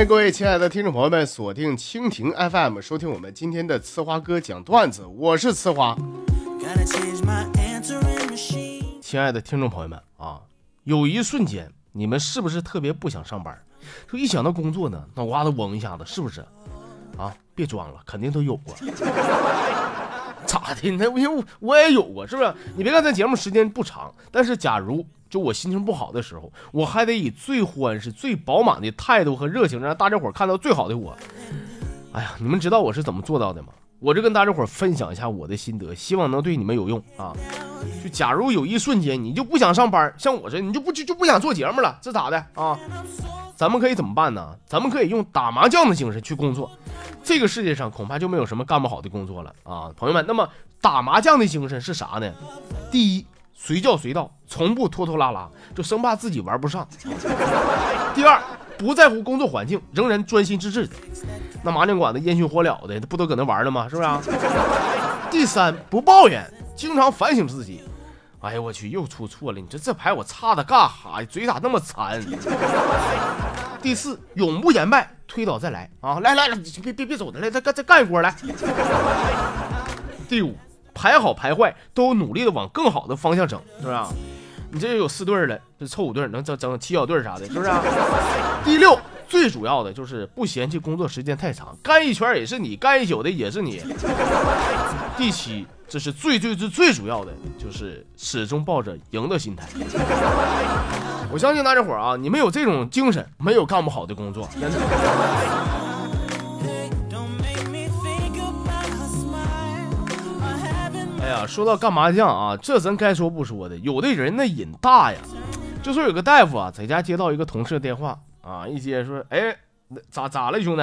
欢迎各位亲爱的听众朋友们锁定蜻蜓 FM，收听我们今天的呲花哥讲段子，我是呲花。亲爱的听众朋友们啊，有一瞬间，你们是不是特别不想上班？就一想到工作呢，脑瓜子嗡一下子，是不是？啊，别装了，肯定都有过。咋的？那我我也有过，是不是？你别看咱节目时间不长，但是假如就我心情不好的时候，我还得以最欢实、最饱满的态度和热情，让大家伙看到最好的我。哎呀，你们知道我是怎么做到的吗？我就跟大家伙分享一下我的心得，希望能对你们有用啊。就假如有一瞬间你就不想上班，像我这，你就不就就不想做节目了，这咋的啊？咱们可以怎么办呢？咱们可以用打麻将的精神去工作。这个世界上恐怕就没有什么干不好的工作了啊，朋友们。那么打麻将的精神是啥呢？第一，随叫随到，从不拖拖拉拉，就生怕自己玩不上。第二，不在乎工作环境，仍然专心致志的。那麻将馆子烟熏火燎的，不都搁那玩了吗？是不是？第三，不抱怨，经常反省自己。哎呀，我去，又出错了！你说这牌我差的干哈呀？嘴咋那么残？第四，永不言败，推倒再来啊！来来来，别别别走的，来再干再干一锅来。第五，排好排坏都努力的往更好的方向整，是不是？你这有四对了，这凑五对能整整七小对啥的，是不是？第六，最主要的就是不嫌弃工作时间太长，干一圈也是你，干一宿的也是你。第七。这是最最最最主要的，就是始终抱着赢的心态。我相信大家伙啊，你们有这种精神，没有干不好的工作。呀，说到干麻将啊，这咱该说不说的，有的人那瘾大呀。就说有个大夫啊，在家接到一个同事的电话啊，一接说，哎，咋咋了，兄弟？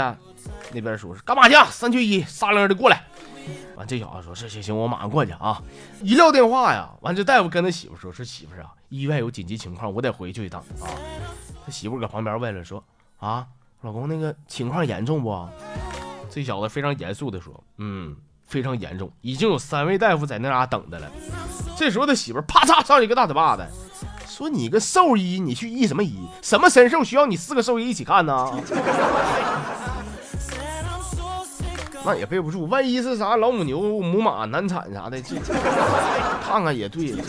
那边说是干麻将，三缺一，撒楞的过来。完，这小子说：“是行行，我马上过去啊！”一撂电话呀，完这大夫跟他媳妇说：“说媳妇啊，医院有紧急情况，我得回去一趟啊。”他媳妇搁旁边问了说：“啊，老公，那个情况严重不？”这小子非常严肃的说：“嗯，非常严重，已经有三位大夫在那嘎等着了。”这时候他媳妇啪嚓上一个大嘴巴子，说：“你个兽医，你去医什么医？什么神兽需要你四个兽医一起看呢？” 那也备不住，万一是啥老母牛、母马难产啥的，这看看也对。这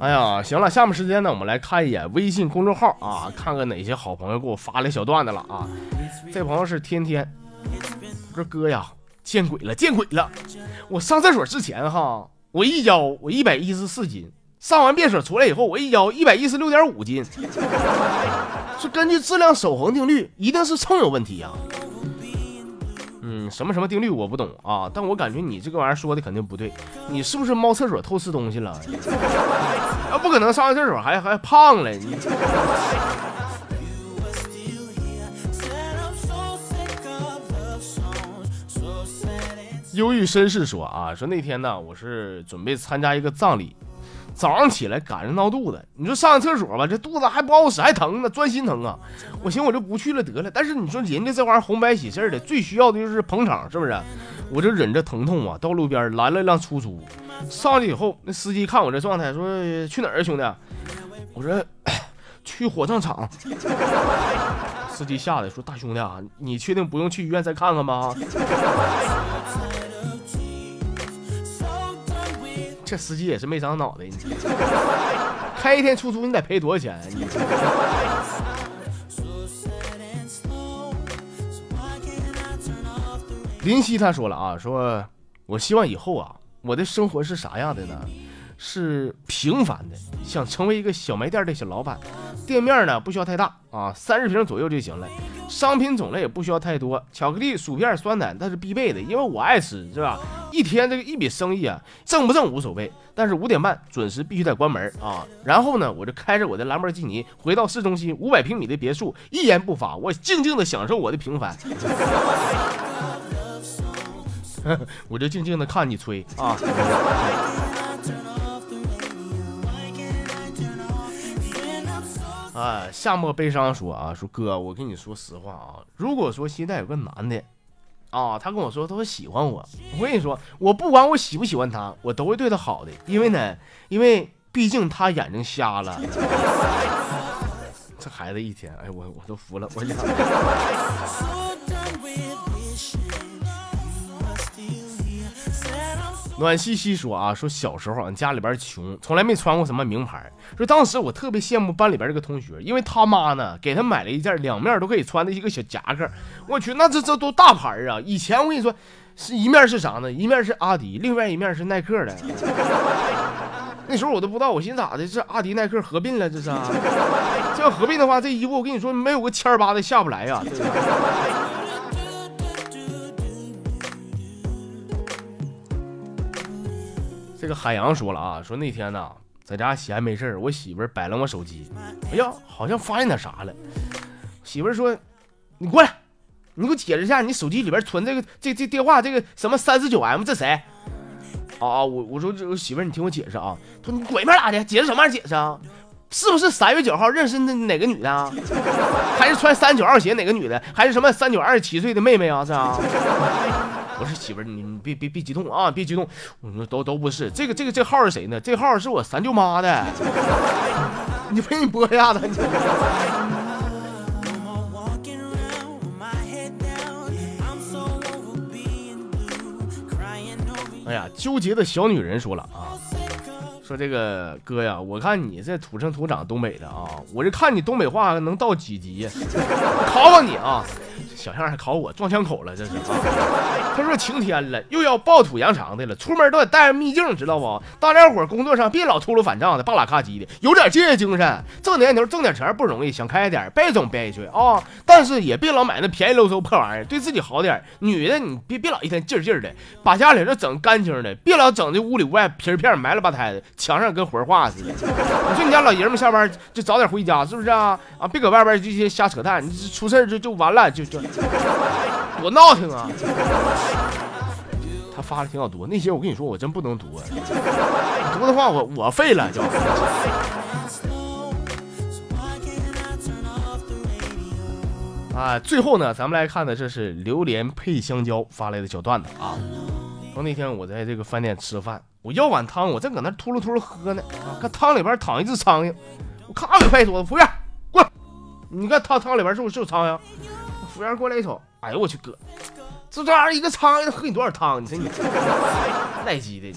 哎呀，行了，下面时间呢，我们来看一眼微信公众号啊，看看哪些好朋友给我发来小段子了啊。这朋友是天天，说哥呀，见鬼了，见鬼了！我上厕所之前哈，我一腰我一百一十四斤，上完便所出来以后，我一腰一百一十六点五斤。是根据质量守恒定律，一定是秤有问题呀。什么什么定律我不懂啊，但我感觉你这个玩意儿说的肯定不对。你是不是猫厕所偷吃东西了？啊，不可能上完厕所还还胖了。你。忧郁绅士说啊，说那天呢，我是准备参加一个葬礼。早上起来赶上闹肚子，你说上个厕所吧，这肚子还不好使，还疼呢，钻心疼啊！我寻思我就不去了得了。但是你说人家这玩意儿红白喜事的，最需要的就是捧场，是不是？我就忍着疼痛啊，到路边拦了辆出租，上去以后，那司机看我这状态，说去哪儿啊，兄弟？我说 去火葬场。司机吓得说大兄弟啊，你确定不用去医院再看看吗？这司机也是没长脑袋，你开一天出租你得赔多少钱？你林夕他说了啊，说我希望以后啊，我的生活是啥样的呢？是平凡的，想成为一个小卖店的小老板，店面呢不需要太大啊，三十平左右就行了。商品种类也不需要太多，巧克力、薯片、酸奶那是必备的，因为我爱吃，是吧？一天这个一笔生意啊，挣不挣无所谓，但是五点半准时必须得关门啊。然后呢，我就开着我的兰博基尼回到市中心五百平米的别墅，一言不发，我静静的享受我的平凡。我就静静的看你吹啊。哎，夏末悲伤说啊，说哥，我跟你说实话啊，如果说现在有个男的，啊，他跟我说他说喜欢我，我跟你说，我不管我喜不喜欢他，我都会对他好的，因为呢，因为毕竟他眼睛瞎了。这孩子一天，哎，我我都服了，我。暖西西说啊，说小时候俺家里边穷，从来没穿过什么名牌。说当时我特别羡慕班里边这个同学，因为他妈呢给他买了一件两面都可以穿的一个小夹克。我去，那这这都大牌啊！以前我跟你说，是一面是啥呢？一面是阿迪，另外一面是耐克的。那时候我都不知道，我寻思咋的？这阿迪耐克合并了，这是？这要合并的话，这衣服我跟你说，没有个千八的下不来呀。个海洋说了啊，说那天呢，在家闲没事我媳妇儿摆弄我手机，哎呀，好像发现点啥了。媳妇儿说：“你过来，你给我解释一下，你手机里边存这个这这电话，这个什么三四九 M，这谁？”啊啊，我我说这媳妇儿你听我解释啊。说你鬼面咋的？解释什么玩意解释啊？是不是三月九号认识那哪个女的？还是穿三九二鞋哪个女的？还是什么三九二十七岁的妹妹啊？是啊。不是媳妇儿，你别别别激动啊，别激动。我说都都不是，这个这个这号是谁呢？这号是我三舅妈的。你陪你播一下子。哎呀，纠结的小女人说了啊，说这个哥呀，我看你这土生土长东北的啊，我这看你东北话能到几级？考考你啊。小象还考我撞枪口了，这是。他说晴天了，又要暴土扬长的了，出门都得带上秘镜，知道不？大家伙工作上别老秃噜反账的，巴拉咔叽的，有点敬业精神。挣年头挣点钱不容易，想开点，别总憋屈啊。但是也别老买那便宜喽嗖破玩意儿，对自己好点。女的你别别老一天劲劲的，把家里这整干净的，别老整的屋里屋外皮片埋了吧胎的，墙上跟活画似的。你说你家老爷们下班就早点回家，是不是啊？啊，别搁外边这些瞎扯淡，你出事就就完了，就就。多闹腾啊！他发的挺好读，那些我跟你说，我真不能读，读的话我我废了就。啊，最后呢，咱们来看的这是榴莲配香蕉发来的小段子啊。说那天我在这个饭店吃饭，我要碗汤，我正搁那秃噜秃噜喝呢，啊看汤里边躺一只苍蝇，我咔给拍桌子，服务员过来，你看汤汤里边是不是有苍蝇？服务员过来一瞅，哎呦我去哥，这这玩意儿一个苍蝇喝你多少汤？你说你 赖鸡的！